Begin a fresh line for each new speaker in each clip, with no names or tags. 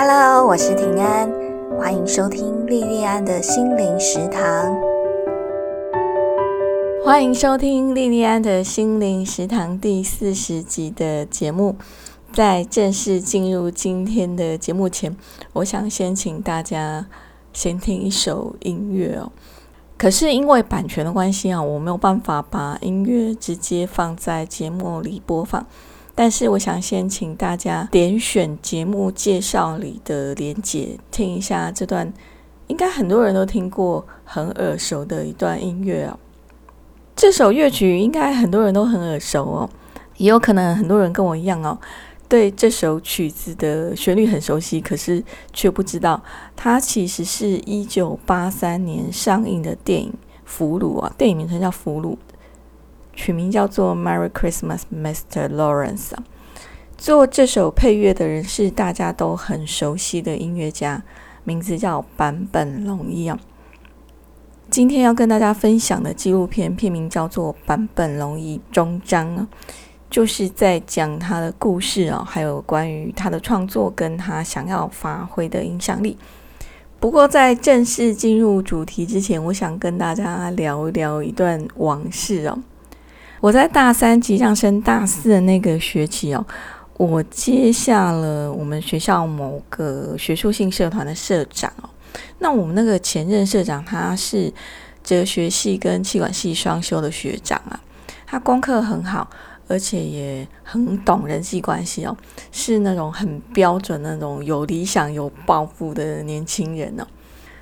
Hello，我是平安，欢迎收听莉莉安的心灵食堂。欢迎收听莉莉安的心灵食堂第四十集的节目。在正式进入今天的节目前，我想先请大家先听一首音乐哦。可是因为版权的关系啊，我没有办法把音乐直接放在节目里播放。但是我想先请大家点选节目介绍里的连结，听一下这段应该很多人都听过、很耳熟的一段音乐哦。这首乐曲应该很多人都很耳熟哦，也有可能很多人跟我一样哦，对这首曲子的旋律很熟悉，可是却不知道它其实是一九八三年上映的电影《俘虏》啊，电影名称叫《俘虏》。取名叫做《Merry Christmas, Mr. Lawrence》，做这首配乐的人是大家都很熟悉的音乐家，名字叫坂本龙一啊。今天要跟大家分享的纪录片片名叫做《坂本龙一终章》啊，就是在讲他的故事啊，还有关于他的创作跟他想要发挥的影响力。不过在正式进入主题之前，我想跟大家聊一聊一段往事哦。我在大三即将升大四的那个学期哦，我接下了我们学校某个学术性社团的社长哦。那我们那个前任社长他是哲学系跟气管系双修的学长啊，他功课很好，而且也很懂人际关系哦，是那种很标准那种有理想有抱负的年轻人哦。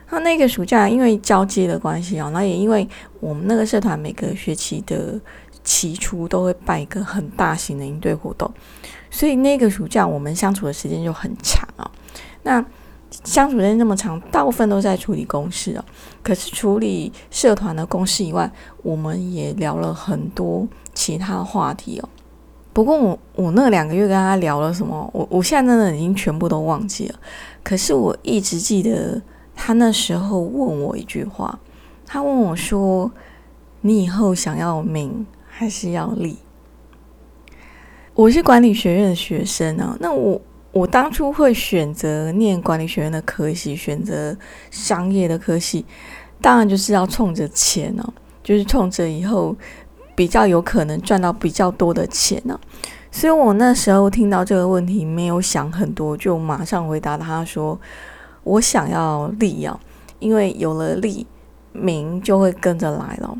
那那个暑假因为交接的关系哦，那也因为我们那个社团每个学期的。起初都会办一个很大型的营队活动，所以那个暑假我们相处的时间就很长啊。那相处时间那么长，大部分都在处理公事啊。可是处理社团的公事以外，我们也聊了很多其他话题哦。不过我我那两个月跟他聊了什么，我我现在真的已经全部都忘记了。可是我一直记得他那时候问我一句话，他问我说：“你以后想要名？”还是要立。我是管理学院的学生啊，那我我当初会选择念管理学院的科系，选择商业的科系，当然就是要冲着钱哦，就是冲着以后比较有可能赚到比较多的钱呢。所以我那时候听到这个问题，没有想很多，就马上回答他说：“我想要利啊，因为有了利，名就会跟着来了。”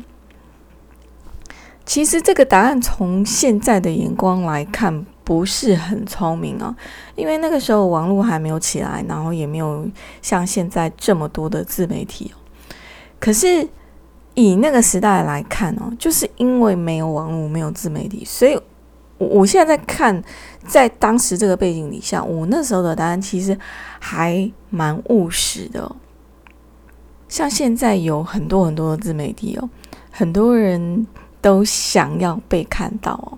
其实这个答案从现在的眼光来看不是很聪明啊，因为那个时候网络还没有起来，然后也没有像现在这么多的自媒体哦。可是以那个时代来看哦，就是因为没有网络、没有自媒体，所以我现在在看，在当时这个背景底下，我那时候的答案其实还蛮务实的。像现在有很多很多的自媒体哦，很多人。都想要被看到哦。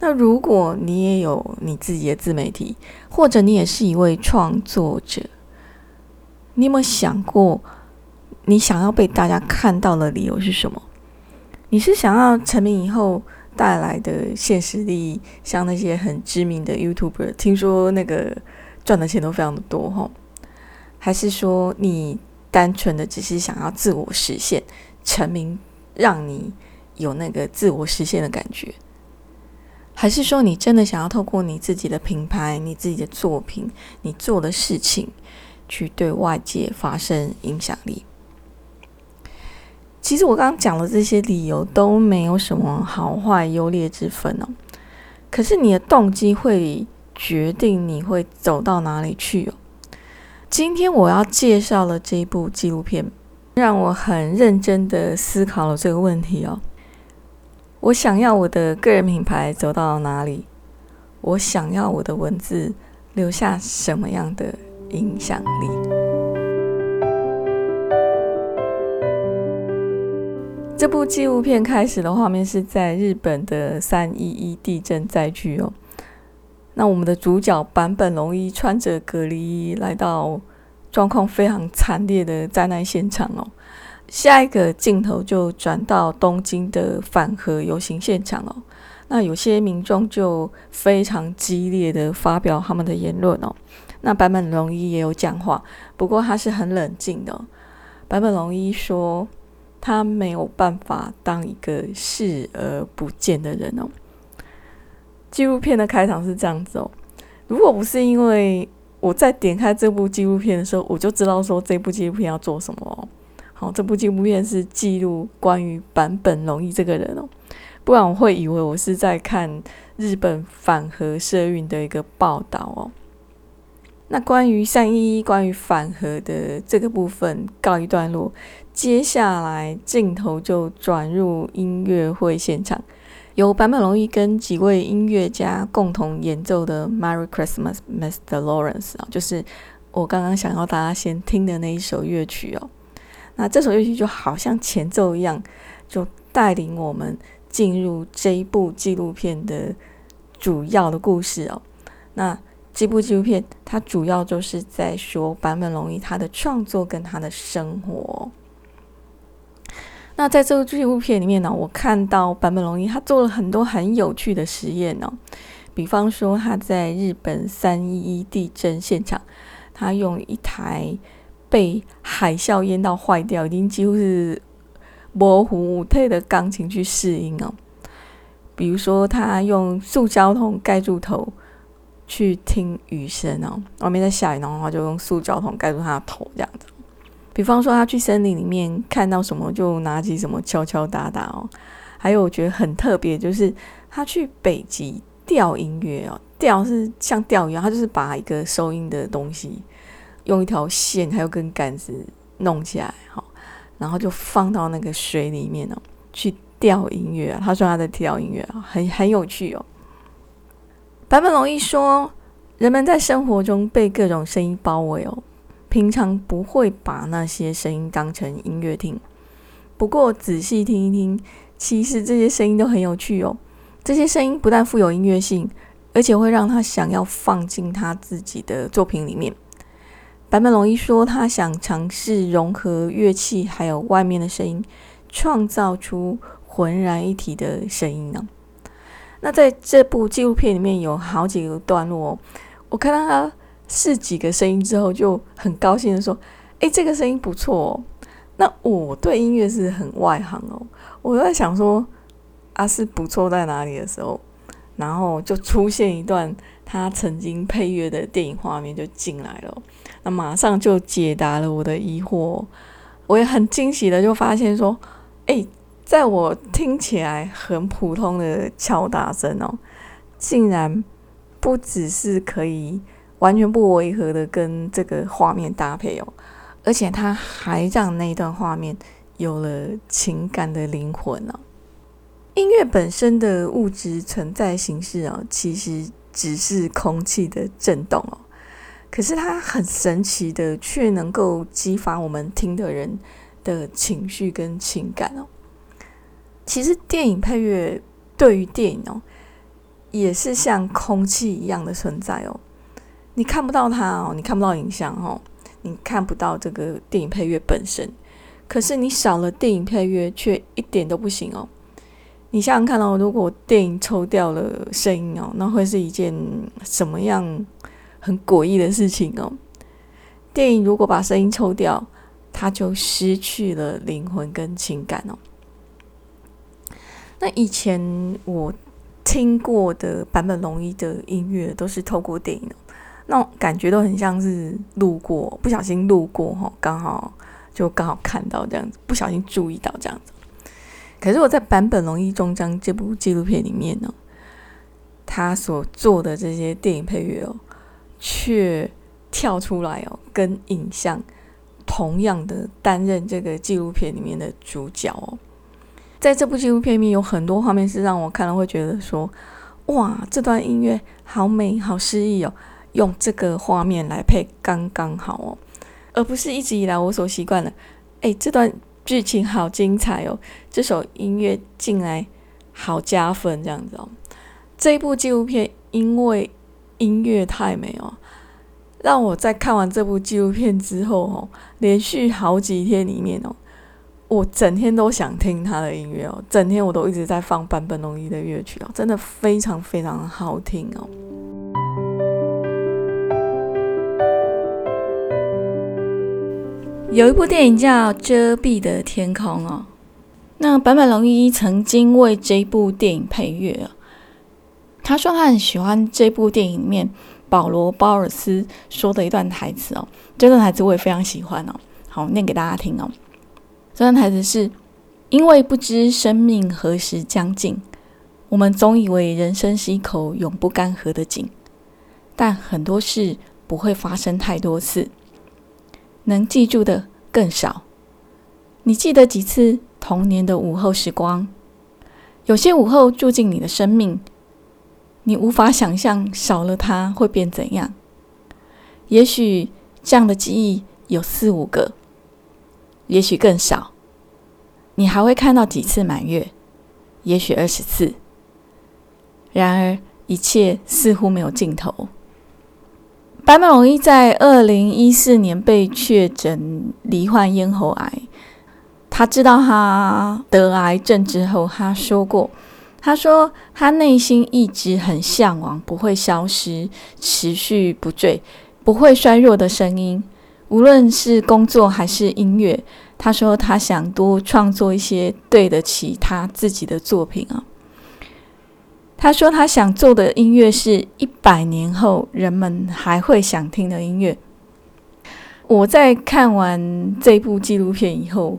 那如果你也有你自己的自媒体，或者你也是一位创作者，你有没有想过，你想要被大家看到的理由是什么？你是想要成名以后带来的现实利益，像那些很知名的 YouTuber，听说那个赚的钱都非常的多哈？还是说你单纯的只是想要自我实现成名，让你？有那个自我实现的感觉，还是说你真的想要透过你自己的品牌、你自己的作品、你做的事情，去对外界发生影响力？其实我刚刚讲的这些理由都没有什么好坏优劣之分哦。可是你的动机会决定你会走到哪里去哦。今天我要介绍的这一部纪录片，让我很认真的思考了这个问题哦。我想要我的个人品牌走到哪里？我想要我的文字留下什么样的影响力？这部纪录片开始的画面是在日本的三一一地震灾区哦。那我们的主角坂本龙一穿着隔离衣来到状况非常惨烈的灾难现场哦。下一个镜头就转到东京的反核游行现场哦。那有些民众就非常激烈的发表他们的言论哦。那坂本龙一也有讲话，不过他是很冷静的。坂本龙一说，他没有办法当一个视而不见的人哦。纪录片的开场是这样子哦，如果不是因为我在点开这部纪录片的时候，我就知道说这部纪录片要做什么哦。好，这部纪录片是记录关于坂本龙一这个人哦，不然我会以为我是在看日本反核社运的一个报道哦。那关于三一，关于反核的这个部分告一段落，接下来镜头就转入音乐会现场，由坂本龙一跟几位音乐家共同演奏的《Merry Christmas, Mr. Lawrence》啊，就是我刚刚想要大家先听的那一首乐曲哦。那这首乐曲就好像前奏一样，就带领我们进入这一部纪录片的主要的故事哦。那这部纪录片，它主要就是在说坂本龙一他的创作跟他的生活。那在这个纪录片里面呢，我看到坂本龙一他做了很多很有趣的实验哦，比方说他在日本三一一地震现场，他用一台被海啸淹到坏掉、已经几乎是模糊无退的钢琴去试音哦。比如说，他用塑胶桶盖住头。去听雨声哦，外面在下雨，然后他就用塑胶桶盖住他的头，这样子。比方说，他去森林里面看到什么，就拿起什么敲敲打打哦。还有我觉得很特别，就是他去北极钓音乐哦，钓是像钓鱼一样，他就是把一个收音的东西用一条线还有根杆子弄起来，好，然后就放到那个水里面哦，去钓音乐。他说他在钓音乐啊，很很有趣哦。坂本龙一说：“人们在生活中被各种声音包围哦，平常不会把那些声音当成音乐听。不过仔细听一听，其实这些声音都很有趣哦。这些声音不但富有音乐性，而且会让他想要放进他自己的作品里面。”坂本龙一说：“他想尝试融合乐器还有外面的声音，创造出浑然一体的声音呢。”那在这部纪录片里面有好几个段落，我看到他试几个声音之后，就很高兴的说：“诶，这个声音不错哦。”那我对音乐是很外行哦，我在想说啊是不错在哪里的时候，然后就出现一段他曾经配乐的电影画面就进来了，那马上就解答了我的疑惑，我也很惊喜的就发现说：“诶。在我听起来很普通的敲打声哦，竟然不只是可以完全不违和的跟这个画面搭配哦，而且它还让那段画面有了情感的灵魂哦。音乐本身的物质存在形式哦，其实只是空气的震动哦，可是它很神奇的，却能够激发我们听的人的情绪跟情感哦。其实电影配乐对于电影哦，也是像空气一样的存在哦。你看不到它哦，你看不到影像哦，你看不到这个电影配乐本身。可是你少了电影配乐，却一点都不行哦。你想想看哦，如果电影抽掉了声音哦，那会是一件什么样很诡异的事情哦？电影如果把声音抽掉，它就失去了灵魂跟情感哦。那以前我听过的版本龙一的音乐都是透过电影，那感觉都很像是路过，不小心路过哈，刚好就刚好看到这样子，不小心注意到这样子。可是我在版本龙一终章这部纪录片里面呢，他所做的这些电影配乐哦，却跳出来哦，跟影像同样的担任这个纪录片里面的主角哦。在这部纪录片里面，有很多画面是让我看了会觉得说：“哇，这段音乐好美，好诗意哦！”用这个画面来配刚刚好哦，而不是一直以来我所习惯的。哎，这段剧情好精彩哦，这首音乐进来好加分这样子哦。这一部纪录片因为音乐太美哦，让我在看完这部纪录片之后哦，连续好几天里面哦。我整天都想听他的音乐哦，整天我都一直在放坂本龙一的乐曲哦，真的非常非常好听哦。有一部电影叫《遮蔽的天空》哦，那坂本龙一曾经为这部电影配乐他说他很喜欢这部电影里面保罗·鲍尔斯说的一段台词哦，这段台词我也非常喜欢哦。好，念给大家听哦。这段台词是：因为不知生命何时将尽，我们总以为人生是一口永不干涸的井，但很多事不会发生太多次。能记住的更少。你记得几次童年的午后时光？有些午后住进你的生命，你无法想象少了它会变怎样。也许这样的记忆有四五个，也许更少。你还会看到几次满月？也许二十次。然而，一切似乎没有尽头。坂本龙一在二零一四年被确诊罹患咽喉癌。他知道他得癌症之后，他说过：“他说他内心一直很向往不会消失、持续不坠、不会衰弱的声音，无论是工作还是音乐。他说他想多创作一些对得起他自己的作品啊。”他说：“他想做的音乐是一百年后人们还会想听的音乐。”我在看完这部纪录片以后，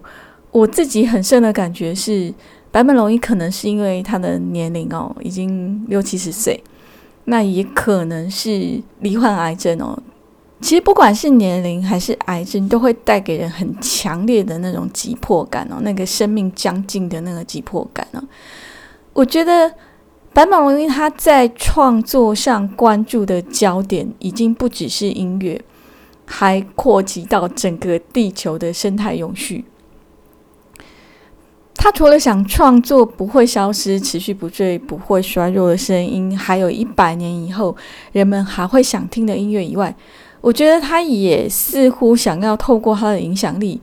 我自己很深的感觉是，坂本龙一可能是因为他的年龄哦，已经六七十岁，那也可能是罹患癌症哦。其实不管是年龄还是癌症，都会带给人很强烈的那种急迫感哦，那个生命将近的那个急迫感哦。我觉得。坂本龙一他在创作上关注的焦点已经不只是音乐，还扩及到整个地球的生态永续。他除了想创作不会消失、持续不坠、不会衰弱的声音，还有一百年以后人们还会想听的音乐以外，我觉得他也似乎想要透过他的影响力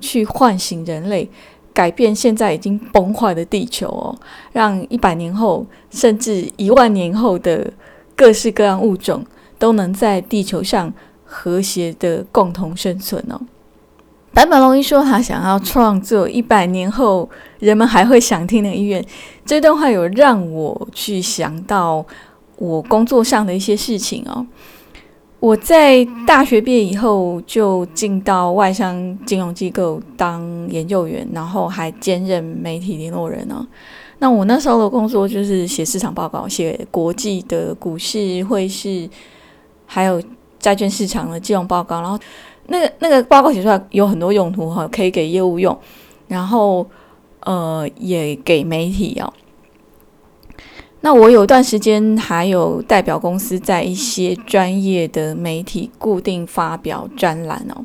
去唤醒人类。改变现在已经崩坏的地球哦，让一百年后甚至一万年后的各式各样物种都能在地球上和谐的共同生存哦。坂本龙一说他想要创作一百年后人们还会想听的音乐，这段话有让我去想到我工作上的一些事情哦。我在大学毕业以后就进到外商金融机构当研究员，然后还兼任媒体联络人哦。那我那时候的工作就是写市场报告，写国际的股市、汇市，还有债券市场的金融报告。然后那个那个报告写出来有很多用途哈，可以给业务用，然后呃也给媒体哦。那我有段时间还有代表公司在一些专业的媒体固定发表专栏哦。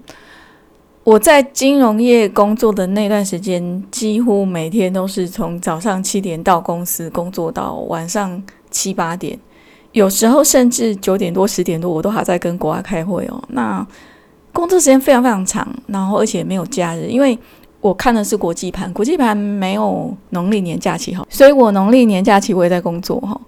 我在金融业工作的那段时间，几乎每天都是从早上七点到公司工作到晚上七八点，有时候甚至九点多十点多，我都还在跟国外开会哦。那工作时间非常非常长，然后而且没有假日，因为。我看的是国际盘，国际盘没有农历年假期哈，所以我农历年假期我也在工作哈。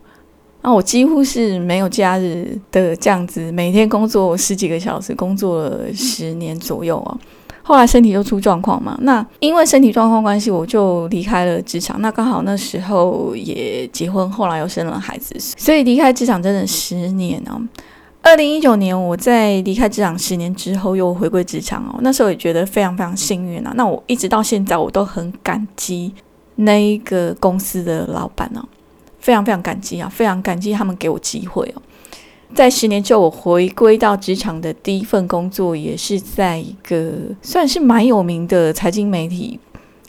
那我几乎是没有假日的这样子，每天工作十几个小时，工作了十年左右哦。后来身体又出状况嘛，那因为身体状况关系，我就离开了职场。那刚好那时候也结婚，后来又生了孩子，所以离开职场真的十年哦。二零一九年，我在离开职场十年之后又回归职场哦，那时候也觉得非常非常幸运啊。那我一直到现在，我都很感激那一个公司的老板哦，非常非常感激啊，非常感激他们给我机会哦。在十年之后，我回归到职场的第一份工作，也是在一个算是蛮有名的财经媒体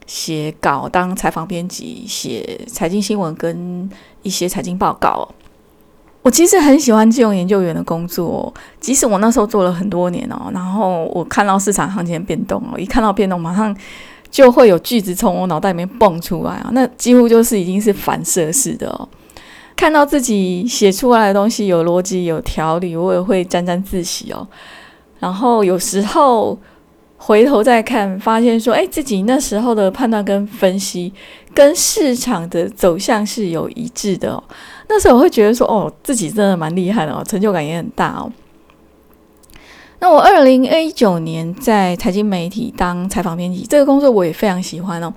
写稿，当采访编辑，写财经新闻跟一些财经报告。我其实很喜欢金融研究员的工作，即使我那时候做了很多年哦，然后我看到市场行情变动哦，一看到变动，马上就会有句子从我脑袋里面蹦出来啊，那几乎就是已经是反射式的哦。看到自己写出来的东西有逻辑、有条理，我也会沾沾自喜哦。然后有时候回头再看，发现说，哎，自己那时候的判断跟分析跟市场的走向是有一致的哦。那时候我会觉得说，哦，自己真的蛮厉害的哦，成就感也很大哦。那我二零一九年在财经媒体当采访编辑，这个工作我也非常喜欢哦。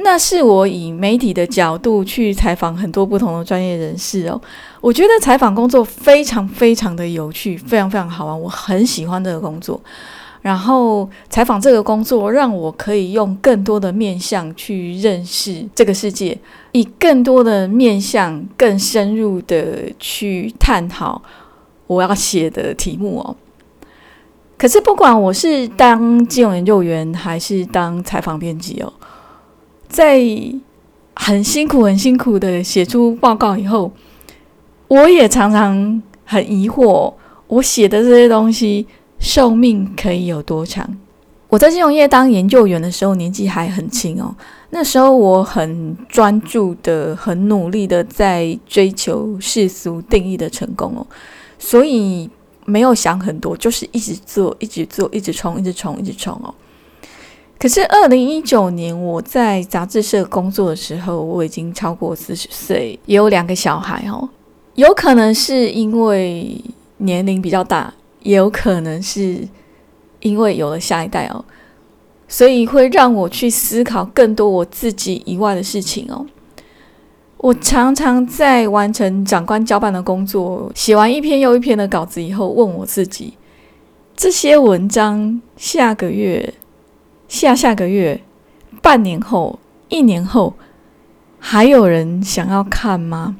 那是我以媒体的角度去采访很多不同的专业人士哦。我觉得采访工作非常非常的有趣，非常非常好玩，我很喜欢这个工作。然后采访这个工作，让我可以用更多的面向去认识这个世界，以更多的面向更深入的去探讨我要写的题目哦。可是不管我是当金融研究员还是当采访编辑哦，在很辛苦很辛苦的写出报告以后，我也常常很疑惑，我写的这些东西。寿命可以有多长？我在金融业当研究员的时候，年纪还很轻哦。那时候我很专注的、很努力的在追求世俗定义的成功哦，所以没有想很多，就是一直做、一直做、一直冲、一直冲、一直冲哦。可是二零一九年我在杂志社工作的时候，我已经超过四十岁，也有两个小孩哦。有可能是因为年龄比较大。也有可能是因为有了下一代哦，所以会让我去思考更多我自己以外的事情哦。我常常在完成长官交办的工作，写完一篇又一篇的稿子以后，问我自己：这些文章下个月、下下个月、半年后、一年后，还有人想要看吗？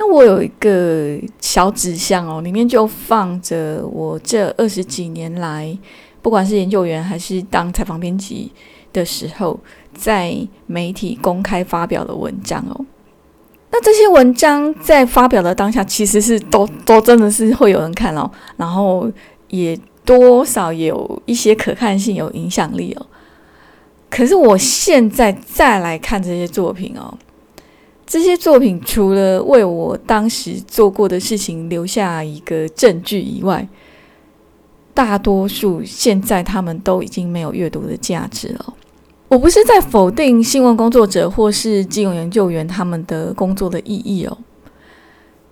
那我有一个小纸箱哦，里面就放着我这二十几年来，不管是研究员还是当采访编辑的时候，在媒体公开发表的文章哦。那这些文章在发表的当下，其实是都都真的是会有人看哦，然后也多少有一些可看性、有影响力哦。可是我现在再来看这些作品哦。这些作品除了为我当时做过的事情留下一个证据以外，大多数现在他们都已经没有阅读的价值了。我不是在否定新闻工作者或是金融研究员他们的工作的意义哦。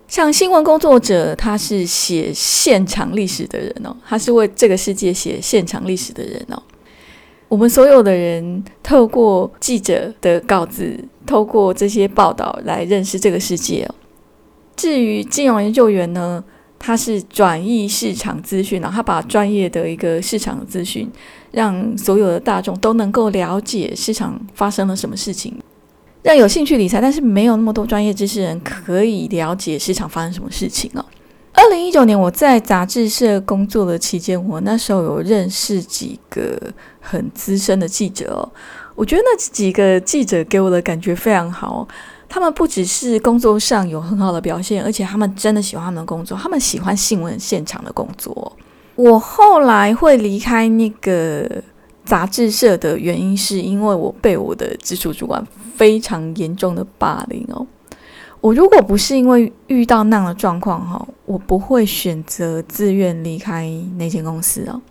像新闻工作者，他是写现场历史的人哦，他是为这个世界写现场历史的人哦。我们所有的人透过记者的稿子。透过这些报道来认识这个世界。至于金融研究员呢，他是转译市场资讯，然后他把专业的一个市场资讯，让所有的大众都能够了解市场发生了什么事情，让有兴趣理财但是没有那么多专业知识人可以了解市场发生什么事情哦。二零一九年我在杂志社工作的期间，我那时候有认识几个很资深的记者哦。我觉得那几个记者给我的感觉非常好，他们不只是工作上有很好的表现，而且他们真的喜欢他们的工作，他们喜欢新闻现场的工作。我后来会离开那个杂志社的原因，是因为我被我的直属主管非常严重的霸凌哦。我如果不是因为遇到那样的状况哈，我不会选择自愿离开那间公司哦。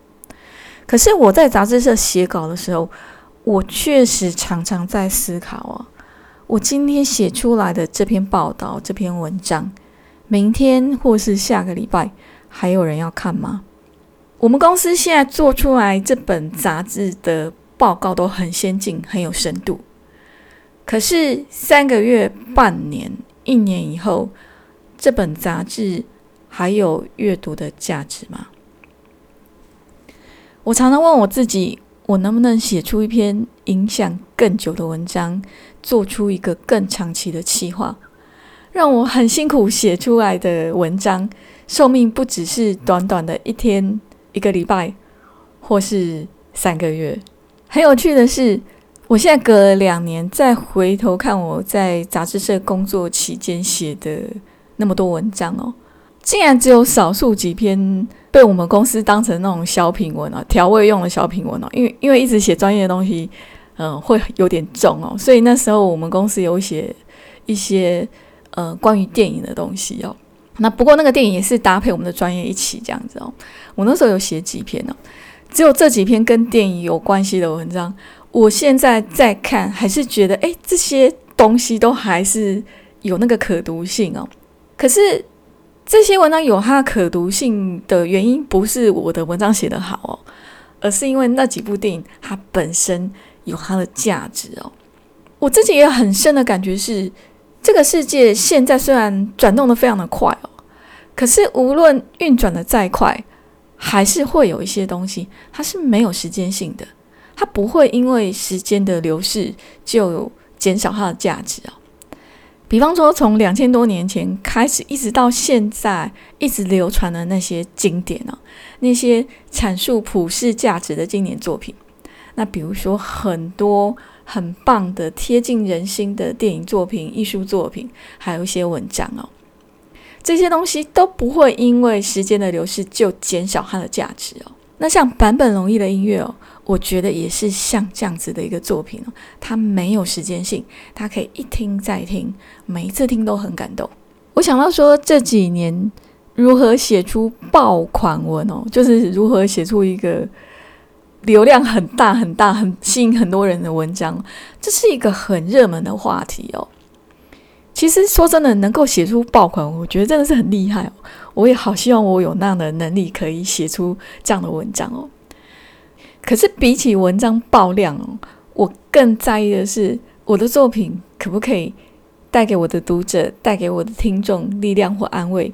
可是我在杂志社写稿的时候。我确实常常在思考啊，我今天写出来的这篇报道、这篇文章，明天或是下个礼拜还有人要看吗？我们公司现在做出来这本杂志的报告都很先进、很有深度，可是三个月、半年、一年以后，这本杂志还有阅读的价值吗？我常常问我自己。我能不能写出一篇影响更久的文章，做出一个更长期的企划，让我很辛苦写出来的文章寿命不只是短短的一天、一个礼拜，或是三个月。很有趣的是，我现在隔了两年再回头看我在杂志社工作期间写的那么多文章哦，竟然只有少数几篇。被我们公司当成那种小品文哦，调味用的小品文哦，因为因为一直写专业的东西，嗯，会有点重哦，所以那时候我们公司有写一些呃关于电影的东西哦。那不过那个电影也是搭配我们的专业一起这样子哦。我那时候有写几篇哦，只有这几篇跟电影有关系的文章，我现在再看还是觉得，哎，这些东西都还是有那个可读性哦。可是。这些文章有它可读性的原因，不是我的文章写得好哦，而是因为那几部电影它本身有它的价值哦。我自己也很深的感觉是，这个世界现在虽然转动的非常的快哦，可是无论运转的再快，还是会有一些东西它是没有时间性的，它不会因为时间的流逝就减少它的价值哦。比方说，从两千多年前开始，一直到现在，一直流传的那些经典哦，那些阐述普世价值的经典作品，那比如说很多很棒的贴近人心的电影作品、艺术作品，还有一些文章哦，这些东西都不会因为时间的流逝就减少它的价值哦。那像坂本龙一的音乐哦。我觉得也是像这样子的一个作品哦，它没有时间性，它可以一听再听，每一次听都很感动。我想到说这几年如何写出爆款文哦，就是如何写出一个流量很大很大、很吸引很多人的文章，这是一个很热门的话题哦。其实说真的，能够写出爆款，我觉得真的是很厉害。我也好希望我有那样的能力，可以写出这样的文章哦。可是比起文章爆量哦，我更在意的是我的作品可不可以带给我的读者、带给我的听众力量或安慰。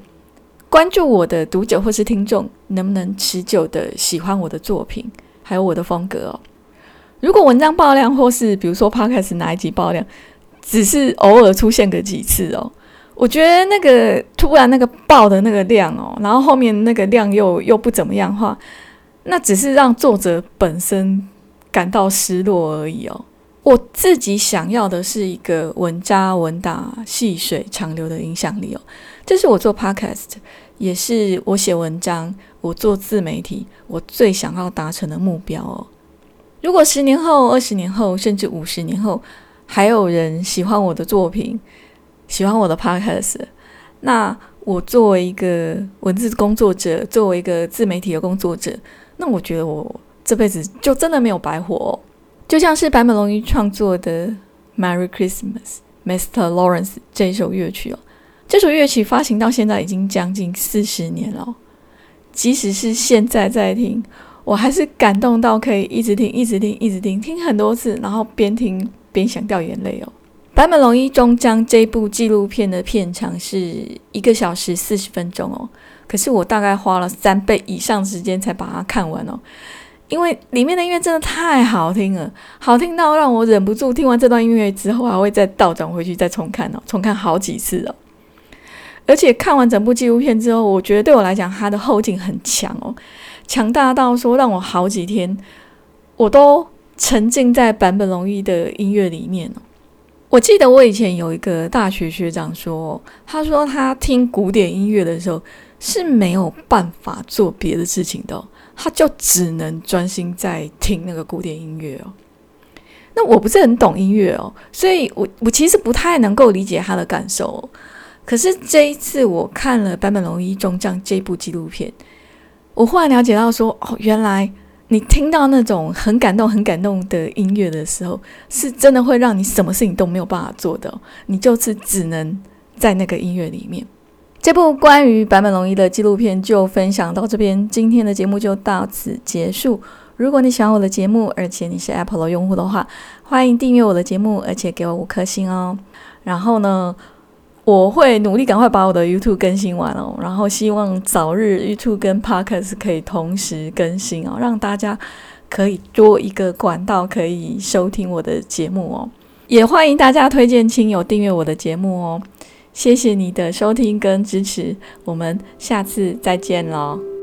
关注我的读者或是听众能不能持久的喜欢我的作品，还有我的风格哦。如果文章爆量，或是比如说 Podcast 哪一集爆量，只是偶尔出现个几次哦，我觉得那个突然那个爆的那个量哦，然后后面那个量又又不怎么样的话。那只是让作者本身感到失落而已哦。我自己想要的是一个稳扎稳打、细水长流的影响力哦。这是我做 podcast，也是我写文章、我做自媒体，我最想要达成的目标哦。如果十年后、二十年后，甚至五十年后，还有人喜欢我的作品，喜欢我的 podcast，那我作为一个文字工作者，作为一个自媒体的工作者。那我觉得我这辈子就真的没有白活哦，就像是坂本龙一创作的《Merry Christmas, Mr. Lawrence》这一首乐曲哦，这首乐曲发行到现在已经将近四十年了，即使是现在在听，我还是感动到可以一直听、一直听、一直听，听很多次，然后边听边想掉眼泪哦。坂本龙一终将这部纪录片的片长是一个小时四十分钟哦。可是我大概花了三倍以上时间才把它看完哦，因为里面的音乐真的太好听了，好听到让我忍不住听完这段音乐之后还会再倒转回去再重看哦，重看好几次哦。而且看完整部纪录片之后，我觉得对我来讲，它的后劲很强哦，强大到说让我好几天我都沉浸在版本龙一的音乐里面哦。我记得我以前有一个大学学长说，他说他听古典音乐的时候。是没有办法做别的事情的，他就只能专心在听那个古典音乐哦。那我不是很懂音乐哦，所以我我其实不太能够理解他的感受。可是这一次我看了坂本龙一中将这部纪录片，我忽然了解到说，哦，原来你听到那种很感动、很感动的音乐的时候，是真的会让你什么事情都没有办法做的，你就是只能在那个音乐里面。这部关于坂本龙一的纪录片就分享到这边，今天的节目就到此结束。如果你喜欢我的节目，而且你是 Apple 的用户的话，欢迎订阅我的节目，而且给我五颗星哦。然后呢，我会努力赶快把我的 YouTube 更新完哦。然后希望早日 YouTube 跟 Podcast 可以同时更新哦，让大家可以多一个管道可以收听我的节目哦。也欢迎大家推荐亲友订阅我的节目哦。谢谢你的收听跟支持，我们下次再见喽。